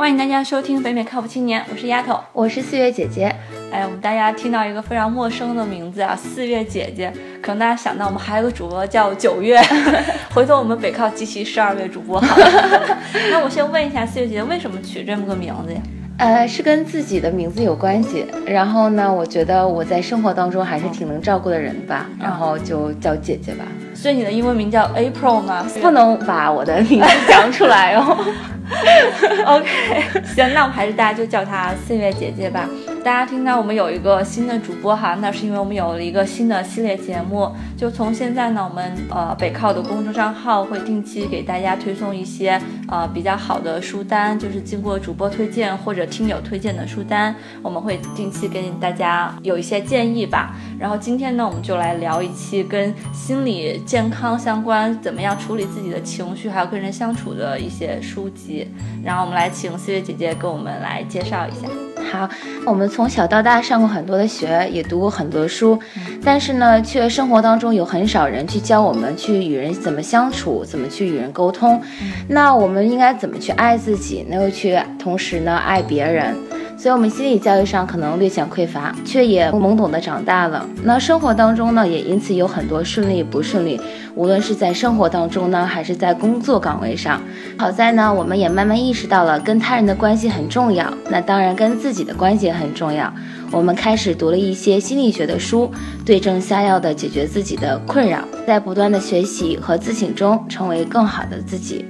欢迎大家收听北美靠谱青年，我是丫头，我是四月姐姐。哎，我们大家听到一个非常陌生的名字啊，四月姐姐，可能大家想到我们还有个主播叫九月，回头我们北靠集齐十二位主播好了。那我先问一下四月姐姐，为什么取这么个名字呀？呃，是跟自己的名字有关系。然后呢，我觉得我在生活当中还是挺能照顾的人吧，然后就叫姐姐吧。所以你的英文名叫 April 吗？不能把我的名字讲出来哦。OK，行，那我们还是大家就叫她四月姐姐吧。大家听到我们有一个新的主播哈，那是因为我们有了一个新的系列节目。就从现在呢，我们呃北靠的公众账号会定期给大家推送一些呃比较好的书单，就是经过主播推荐或者听友推荐的书单，我们会定期给大家有一些建议吧。然后今天呢，我们就来聊一期跟心理健康相关，怎么样处理自己的情绪，还有跟人相处的一些书籍。然后我们来请四月姐姐给我们来介绍一下。好，我们从小到大上过很多的学，也读过很多书，但是呢，却生活当中有很少人去教我们去与人怎么相处，怎么去与人沟通。那我们应该怎么去爱自己，那又去同时呢爱别人？所以，我们心理教育上可能略显匮乏，却也懵懂的长大了。那生活当中呢，也因此有很多顺利不顺利，无论是在生活当中呢，还是在工作岗位上。好在呢，我们也慢慢意识到了跟他人的关系很重要，那当然跟自己的关系也很重要。我们开始读了一些心理学的书，对症下药的解决自己的困扰，在不断的学习和自省中，成为更好的自己。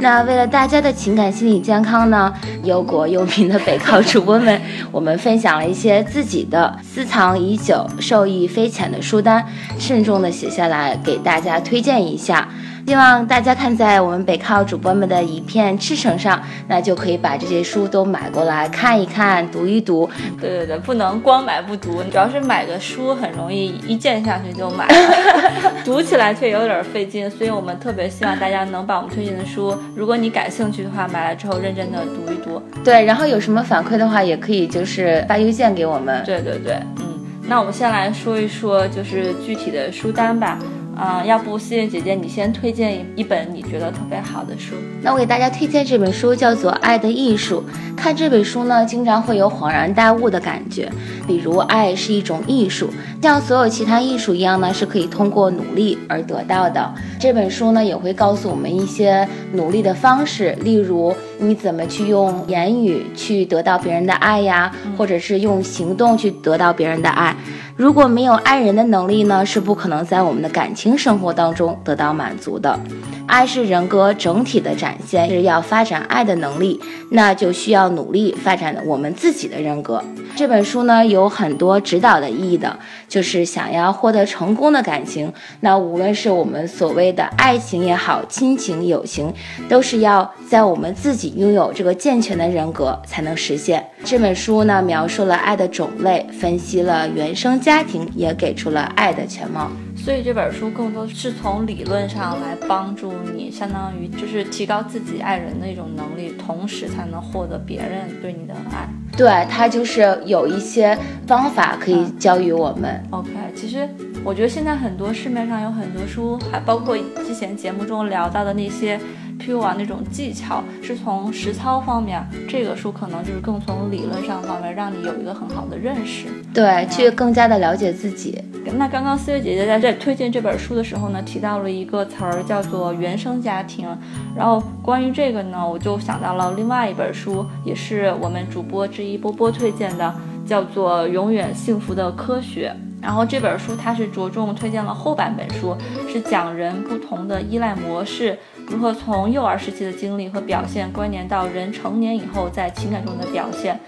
那为了大家的情感心理健康呢，忧国忧民的北靠主播们，我们分享了一些自己的私藏已久、受益匪浅的书单，慎重的写下来给大家推荐一下。希望大家看在我们北靠主播们的一片赤诚上，那就可以把这些书都买过来看一看、读一读。对对对，不能光买不读，主要是买个书很容易一键下去就买了，读起来却有点费劲。所以我们特别希望大家能把我们推荐的书，如果你感兴趣的话，买来之后认真的读一读。对，然后有什么反馈的话，也可以就是发邮件给我们。对对对，嗯，那我们先来说一说就是具体的书单吧。啊，要不思妍姐姐，你先推荐一本你觉得特别好的书。那我给大家推荐这本书，叫做《爱的艺术》。看这本书呢，经常会有恍然大悟的感觉。比如，爱是一种艺术，像所有其他艺术一样呢，是可以通过努力而得到的。这本书呢，也会告诉我们一些努力的方式，例如你怎么去用言语去得到别人的爱呀，或者是用行动去得到别人的爱。如果没有爱人的能力呢，是不可能在我们的感情生活当中得到满足的。爱是人格整体的展现，是要发展爱的能力，那就需要努力发展我们自己的人格。这本书呢有很多指导的意义的，就是想要获得成功的感情，那无论是我们所谓的爱情也好，亲情、友情，都是要在我们自己拥有这个健全的人格才能实现。这本书呢描述了爱的种类，分析了原生家庭，也给出了爱的全貌。所以这本书更多是从理论上来帮助你，相当于就是提高自己爱人的一种能力，同时才能获得别人对你的爱。对，它就是有一些方法可以教予我们。OK，其实我觉得现在很多市面上有很多书，还包括之前节目中聊到的那些。譬如啊，那种技巧是从实操方面，这个书可能就是更从理论上方面，让你有一个很好的认识，对，去更加的了解自己。那刚刚思月姐姐在这推荐这本书的时候呢，提到了一个词儿叫做原生家庭，然后关于这个呢，我就想到了另外一本书，也是我们主播之一波波推荐的，叫做《永远幸福的科学》。然后这本书它是着重推荐了后半本书，是讲人不同的依赖模式。如何从幼儿时期的经历和表现关联到人成年以后在情感中的表现？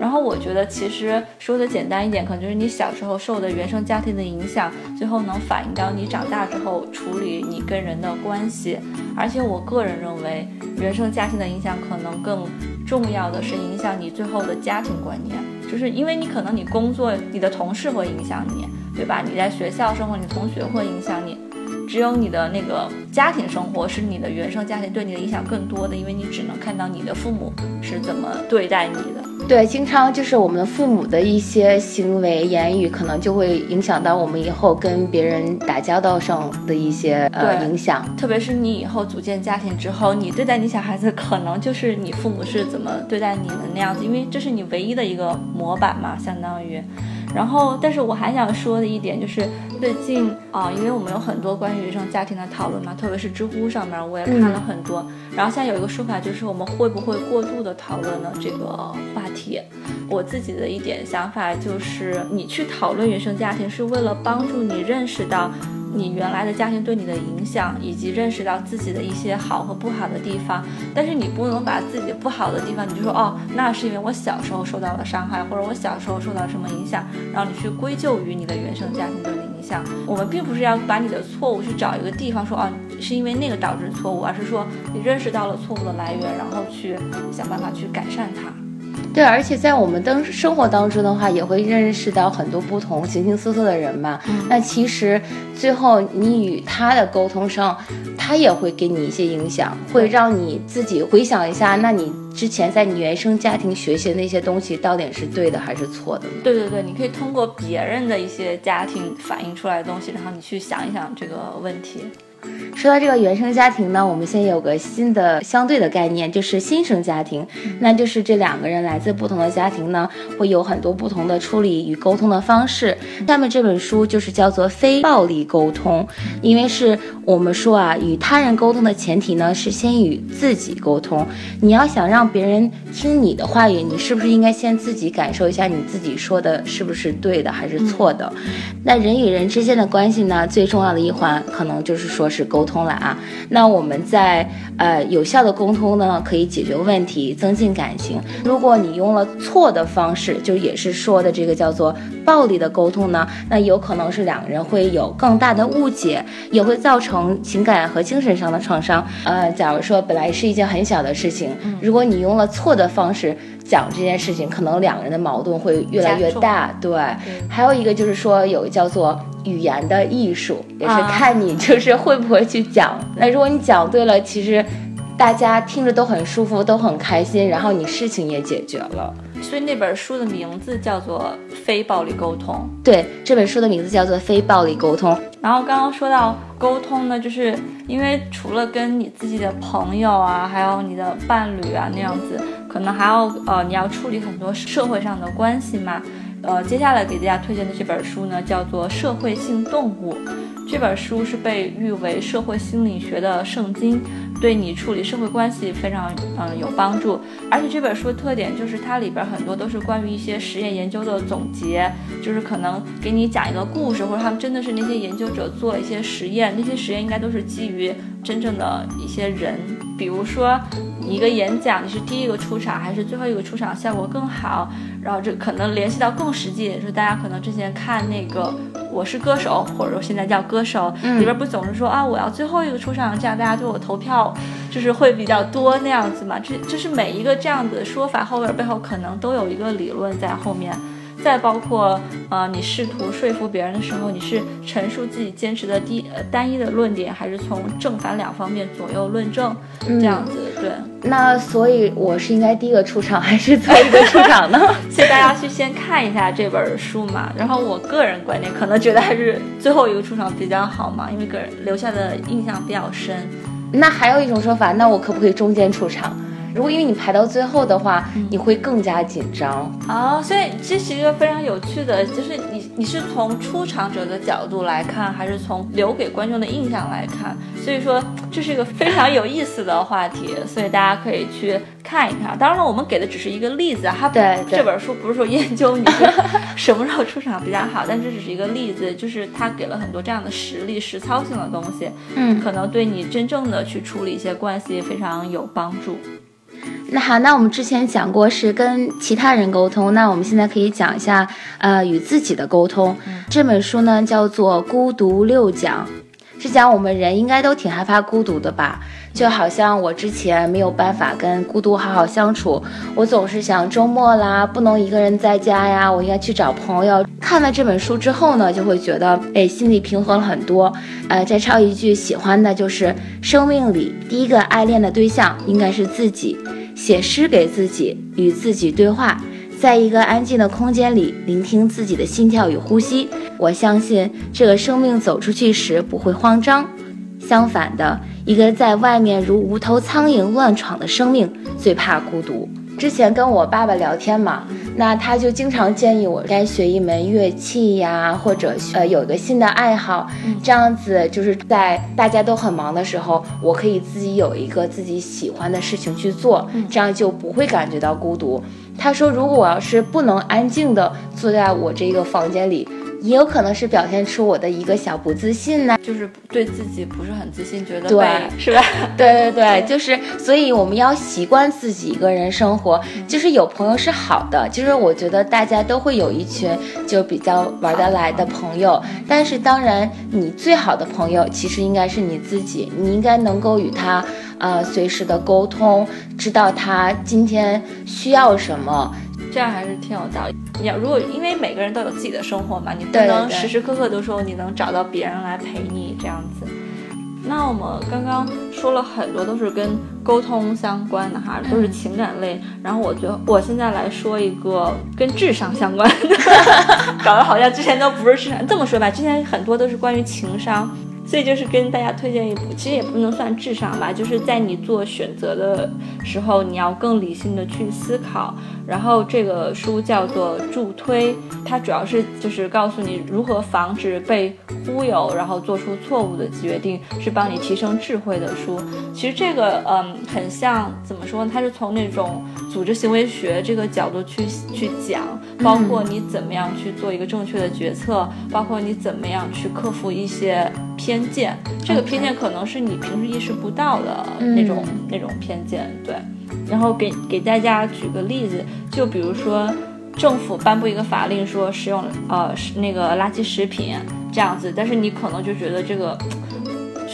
然后我觉得其实说的简单一点，可能就是你小时候受的原生家庭的影响，最后能反映到你长大之后处理你跟人的关系。而且我个人认为，原生家庭的影响可能更重要的是影响你最后的家庭观念，就是因为你可能你工作，你的同事会影响你，对吧？你在学校生活，你同学会影响你。只有你的那个家庭生活是你的原生家庭对你的影响更多的，因为你只能看到你的父母是怎么对待你的。对，经常就是我们的父母的一些行为言语，可能就会影响到我们以后跟别人打交道上的一些呃影响。特别是你以后组建家庭之后，你对待你小孩子，可能就是你父母是怎么对待你的那样子，因为这是你唯一的一个模板嘛，相当于。然后，但是我还想说的一点就是，最近啊，因为我们有很多关于原生家庭的讨论嘛，特别是知乎上面我也看了很多。然后现在有一个说法就是，我们会不会过度的讨论呢这个话题？我自己的一点想法就是，你去讨论原生家庭是为了帮助你认识到。你原来的家庭对你的影响，以及认识到自己的一些好和不好的地方，但是你不能把自己不好的地方，你就说哦，那是因为我小时候受到了伤害，或者我小时候受到什么影响，然后你去归咎于你的原生家庭对你的影响。我们并不是要把你的错误去找一个地方说哦，是因为那个导致错误，而是说你认识到了错误的来源，然后去想办法去改善它。对，而且在我们当生活当中的话，也会认识到很多不同形形色色的人嘛。那其实最后你与他的沟通上，他也会给你一些影响，会让你自己回想一下，那你之前在你原生家庭学习的那些东西，到底是对的还是错的？对对对，你可以通过别人的一些家庭反映出来的东西，然后你去想一想这个问题。说到这个原生家庭呢，我们现在有个新的相对的概念，就是新生家庭。那就是这两个人来自不同的家庭呢，会有很多不同的处理与沟通的方式。下面这本书就是叫做非暴力沟通，因为是我们说啊，与他人沟通的前提呢是先与自己沟通。你要想让别人听你的话语，你是不是应该先自己感受一下你自己说的是不是对的还是错的？那人与人之间的关系呢，最重要的一环可能就是说。是沟通了啊，那我们在呃有效的沟通呢，可以解决问题，增进感情。如果你用了错的方式，就也是说的这个叫做暴力的沟通呢，那有可能是两个人会有更大的误解，也会造成情感和精神上的创伤。呃，假如说本来是一件很小的事情，如果你用了错的方式讲这件事情，可能两个人的矛盾会越来越大。对，还有一个就是说有叫做。语言的艺术也是看你就是会不会去讲。那如果你讲对了，其实大家听着都很舒服，都很开心，然后你事情也解决了。所以那本书的名字叫做《非暴力沟通》。对，这本书的名字叫做《非暴力沟通》。然后刚刚说到沟通呢，就是因为除了跟你自己的朋友啊，还有你的伴侣啊那样子，可能还要呃你要处理很多社会上的关系嘛。呃，接下来给大家推荐的这本书呢，叫做《社会性动物》。这本书是被誉为社会心理学的圣经，对你处理社会关系非常嗯有帮助。而且这本书的特点就是它里边很多都是关于一些实验研究的总结，就是可能给你讲一个故事，或者他们真的是那些研究者做了一些实验，那些实验应该都是基于真正的一些人，比如说。一个演讲，你是第一个出场还是最后一个出场，效果更好？然后这可能联系到更实际，就是大家可能之前看那个《我是歌手》，或者说现在叫《歌手》，里边不总是说啊，我要最后一个出场，这样大家对我投票就是会比较多那样子嘛？这就是每一个这样子的说法后边背后可能都有一个理论在后面。再包括，呃，你试图说服别人的时候，你是陈述自己坚持的第呃单一的论点，还是从正反两方面左右论证，这样子？对。那所以我是应该第一个出场，还是最后一个出场呢？所以大家去先看一下这本书嘛。然后我个人观点可能觉得还是最后一个出场比较好嘛，因为个人留下的印象比较深。那还有一种说法，那我可不可以中间出场？如果因为你排到最后的话，你会更加紧张哦。所以这是一个非常有趣的，就是你你是从出场者的角度来看，还是从留给观众的印象来看？所以说这是一个非常有意思的话题，所以大家可以去看一看。当然了，我们给的只是一个例子，它对这本书不是说研究你什么时候出场比较好，但这只是一个例子，就是它给了很多这样的实例、实操性的东西，嗯，可能对你真正的去处理一些关系非常有帮助。那好，那我们之前讲过是跟其他人沟通，那我们现在可以讲一下，呃，与自己的沟通。这本书呢叫做《孤独六讲》，是讲我们人应该都挺害怕孤独的吧？就好像我之前没有办法跟孤独好好相处，我总是想周末啦，不能一个人在家呀，我应该去找朋友。看了这本书之后呢，就会觉得，哎，心里平衡了很多。呃，再抄一句喜欢的，就是生命里第一个爱恋的对象应该是自己，写诗给自己，与自己对话，在一个安静的空间里，聆听自己的心跳与呼吸。我相信这个生命走出去时不会慌张，相反的。一个在外面如无头苍蝇乱闯的生命，最怕孤独。之前跟我爸爸聊天嘛，那他就经常建议我该学一门乐器呀，或者呃有个新的爱好，这样子就是在大家都很忙的时候，我可以自己有一个自己喜欢的事情去做，这样就不会感觉到孤独。他说，如果我要是不能安静的坐在我这个房间里。也有可能是表现出我的一个小不自信呢，就是对自己不是很自信，觉得对是吧？对对对，就是所以我们要习惯自己一个人生活，就是有朋友是好的，就是我觉得大家都会有一群就比较玩得来的朋友，但是当然你最好的朋友其实应该是你自己，你应该能够与他呃随时的沟通，知道他今天需要什么。这样还是挺有道理。你要如果因为每个人都有自己的生活嘛，你不能时时刻刻都说你能找到别人来陪你这样子。那我们刚刚说了很多都是跟沟通相关的哈，都是情感类。然后我觉得我现在来说一个跟智商相关的，搞得好像之前都不是智商。这么说吧，之前很多都是关于情商。所以就是跟大家推荐一部，其实也不能算智商吧，就是在你做选择的时候，你要更理性的去思考。然后这个书叫做助推，它主要是就是告诉你如何防止被忽悠，然后做出错误的决定，是帮你提升智慧的书。其实这个嗯，很像怎么说呢？它是从那种组织行为学这个角度去去讲，包括你怎么样去做一个正确的决策，包括你怎么样去克服一些偏见。这个偏见可能是你平时意识不到的那种那种偏见，对。然后给给大家举个例子，就比如说，政府颁布一个法令说食用呃那个垃圾食品这样子，但是你可能就觉得这个。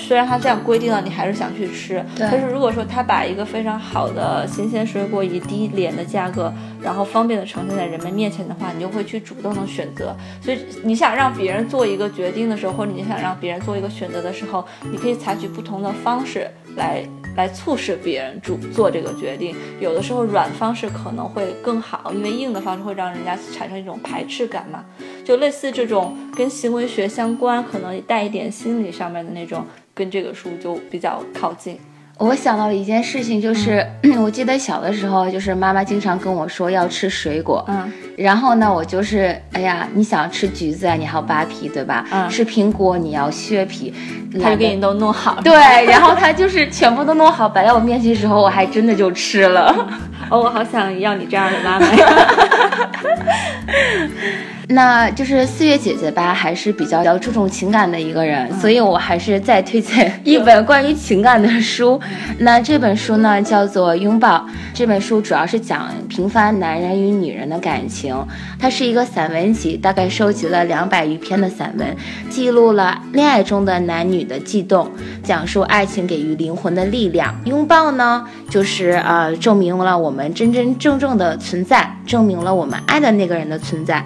虽然他这样规定了，你还是想去吃。但是如果说他把一个非常好的新鲜水果以低廉的价格，然后方便的呈现在人们面前的话，你就会去主动的选择。所以你想让别人做一个决定的时候，或者你想让别人做一个选择的时候，你可以采取不同的方式来来促使别人主做这个决定。有的时候软方式可能会更好，因为硬的方式会让人家产生一种排斥感嘛。就类似这种跟行为学相关，可能带一点心理上面的那种。跟这个书就比较靠近。我想到了一件事情，就是 我记得小的时候，就是妈妈经常跟我说要吃水果，嗯，然后呢，我就是，哎呀，你想吃橘子啊，你还要扒皮，对吧？嗯，吃苹果你要削皮，他就给你都弄好。对，然后他就是全部都弄好摆在我面前的时候，我还真的就吃了。哦，我好想要你这样的妈妈呀。那就是四月姐姐吧，还是比较要注重情感的一个人，所以我还是再推荐一本关于情感的书。那这本书呢，叫做《拥抱》。这本书主要是讲平凡男人与女人的感情，它是一个散文集，大概收集了两百余篇的散文，记录了恋爱中的男女的悸动，讲述爱情给予灵魂的力量。拥抱呢，就是呃，证明了我们真真正正的存在，证明了我们爱的那个人的存在。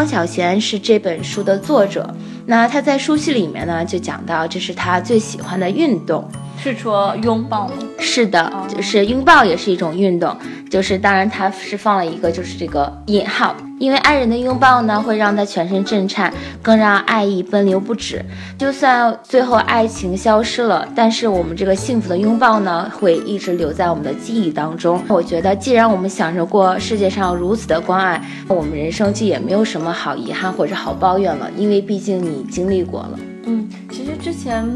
张小娴是这本书的作者，那他在书序里面呢，就讲到这是他最喜欢的运动。是说拥抱吗？是的，就是拥抱也是一种运动。就是当然，他是放了一个就是这个引号，因为爱人的拥抱呢，会让他全身震颤，更让爱意奔流不止。就算最后爱情消失了，但是我们这个幸福的拥抱呢，会一直留在我们的记忆当中。我觉得，既然我们享受过世界上如此的关爱，我们人生就也没有什么好遗憾或者好抱怨了，因为毕竟你经历过了。嗯，其实之前。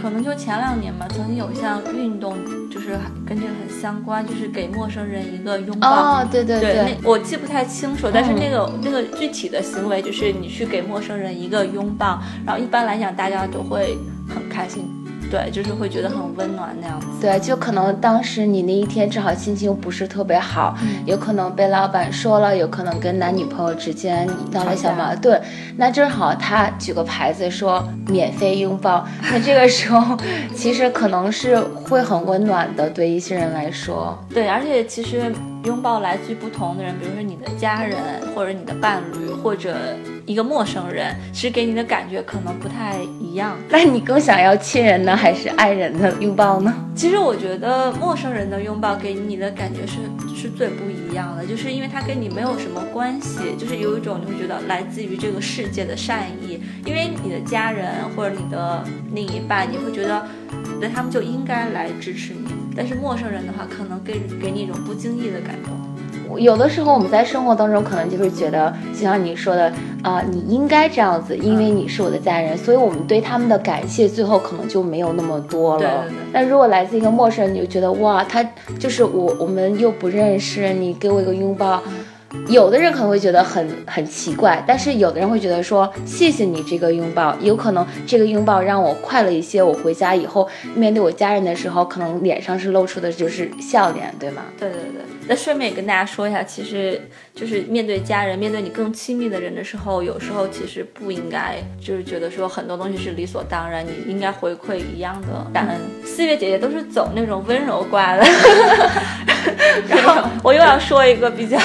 可能就前两年吧，曾经有一项运动，就是跟这个很相关，就是给陌生人一个拥抱。哦，对对对，那我记不太清楚，但是那个那个具体的行为，就是你去给陌生人一个拥抱，然后一般来讲大家都会很开心，对，就是会觉得很温暖那样子。对，就可能当时你那一天正好心情不是特别好，有可能被老板说了，有可能跟男女朋友之间闹了小矛盾，那正好他举个牌子说免费拥抱，那这个时候其实可能是会很温暖的，对一些人来说。对，而且其实拥抱来自于不同的人，比如说你的家人，或者你的伴侣，或者。一个陌生人，其实给你的感觉可能不太一样。那你更想要亲人呢，还是爱人的拥抱呢？其实我觉得陌生人的拥抱给你的感觉是是最不一样的，就是因为他跟你没有什么关系，就是有一种你会觉得来自于这个世界的善意。因为你的家人或者你的另一半，你会觉得那他们就应该来支持你，但是陌生人的话，可能给给你一种不经意的感动。有的时候我们在生活当中可能就是觉得，就像你说的啊，你应该这样子，因为你是我的家人，所以我们对他们的感谢最后可能就没有那么多了。那如果来自一个陌生人，你就觉得哇，他就是我，我们又不认识，你给我一个拥抱。有的人可能会觉得很很奇怪，但是有的人会觉得说谢谢你这个拥抱，有可能这个拥抱让我快乐一些。我回家以后面对我家人的时候，可能脸上是露出的就是笑脸，对吗？对对对。那顺便也跟大家说一下，其实就是面对家人，面对你更亲密的人的时候，有时候其实不应该就是觉得说很多东西是理所当然，你应该回馈一样的感恩。四月姐姐都是走那种温柔挂的，然后我又要说一个比较。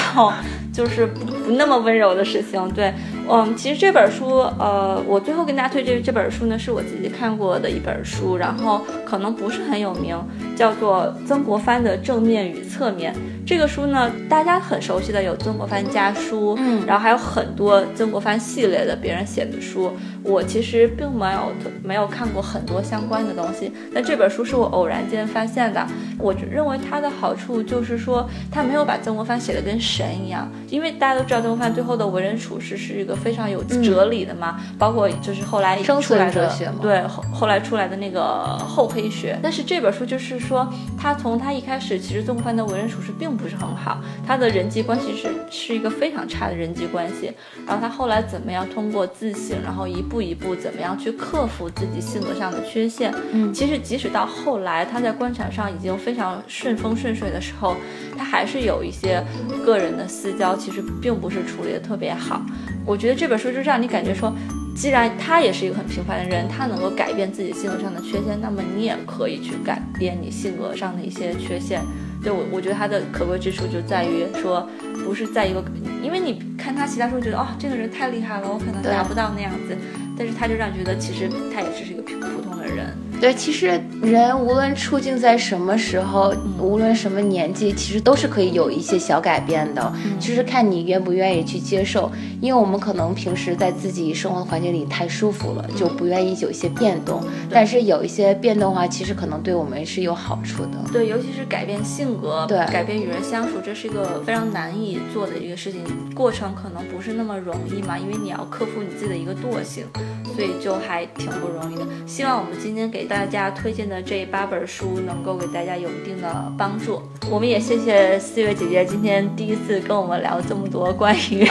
就是不不那么温柔的事情，对，嗯，其实这本书，呃，我最后跟大家推荐这本书呢，是我自己看过的一本书，然后可能不是很有名，叫做曾国藩的正面与侧面。这个书呢，大家很熟悉的有曾国藩家书，嗯，然后还有很多曾国藩系列的别人写的书。我其实并没有没有看过很多相关的东西，那这本书是我偶然间发现的。我认为它的好处就是说，它没有把曾国藩写的跟神一样，因为大家都知道曾国藩最后的为人处事是一个非常有哲理的嘛，包括就是后来出来的对后后来出来的那个厚黑学。但是这本书就是说，他从他一开始，其实曾国藩的为人处事并不是很好，他的人际关系是是一个非常差的人际关系。然后他后来怎么样通过自省，然后一步一步怎么样去克服自己性格上的缺陷？嗯，其实即使到后来他在官场上已经非常顺风顺水的时候，他还是有一些个人的私交，其实并不是处理的特别好。我觉得这本书就让你感觉说，既然他也是一个很平凡的人，他能够改变自己性格上的缺陷，那么你也可以去改变你性格上的一些缺陷。对我，我觉得他的可贵之处就在于说，不是在一个，因为你看他其他时候，觉得哦，这个人太厉害了，我可能达不到那样子，但是他就让你觉得其实他也只是一个普普通的人。对，其实人无论处境在什么时候，无论什么年纪，其实都是可以有一些小改变的。就是看你愿不愿意去接受。因为我们可能平时在自己生活环境里太舒服了，就不愿意有一些变动。但是有一些变动的话，其实可能对我们是有好处的。对，尤其是改变性格，对，改变与人相处，这是一个非常难以做的一个事情，过程可能不是那么容易嘛，因为你要克服你自己的一个惰性，所以就还挺不容易的。希望我们今天给大家推荐的这八本书能够给大家有一定的帮助。我们也谢谢四月姐姐今天第一次跟我们聊这么多关于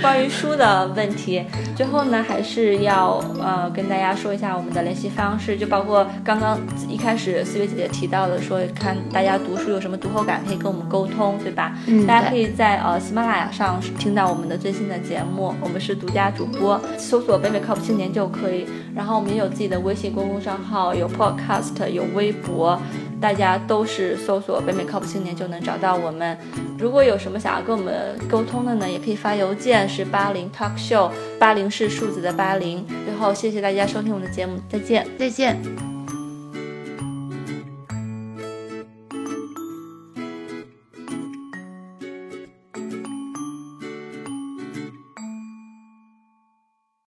关于书的问题。最后呢，还是要呃跟大家说一下我们的联系方式，就包括刚刚一开始四月姐姐提到的，说看大家读书有什么读后感，可以跟我们沟通，对吧？嗯，大家可以在呃喜马拉雅上听到我们的最新的节目，我们是独家主播，搜索“北美靠谱青年”就可以。然后我们也有自己的微信公共账号，有 Podcast，有微博。大家都是搜索“北美靠谱青年”就能找到我们。如果有什么想要跟我们沟通的呢，也可以发邮件，是八零 talk show，八零是数字的八零。最后，谢谢大家收听我们的节目，再见，再见。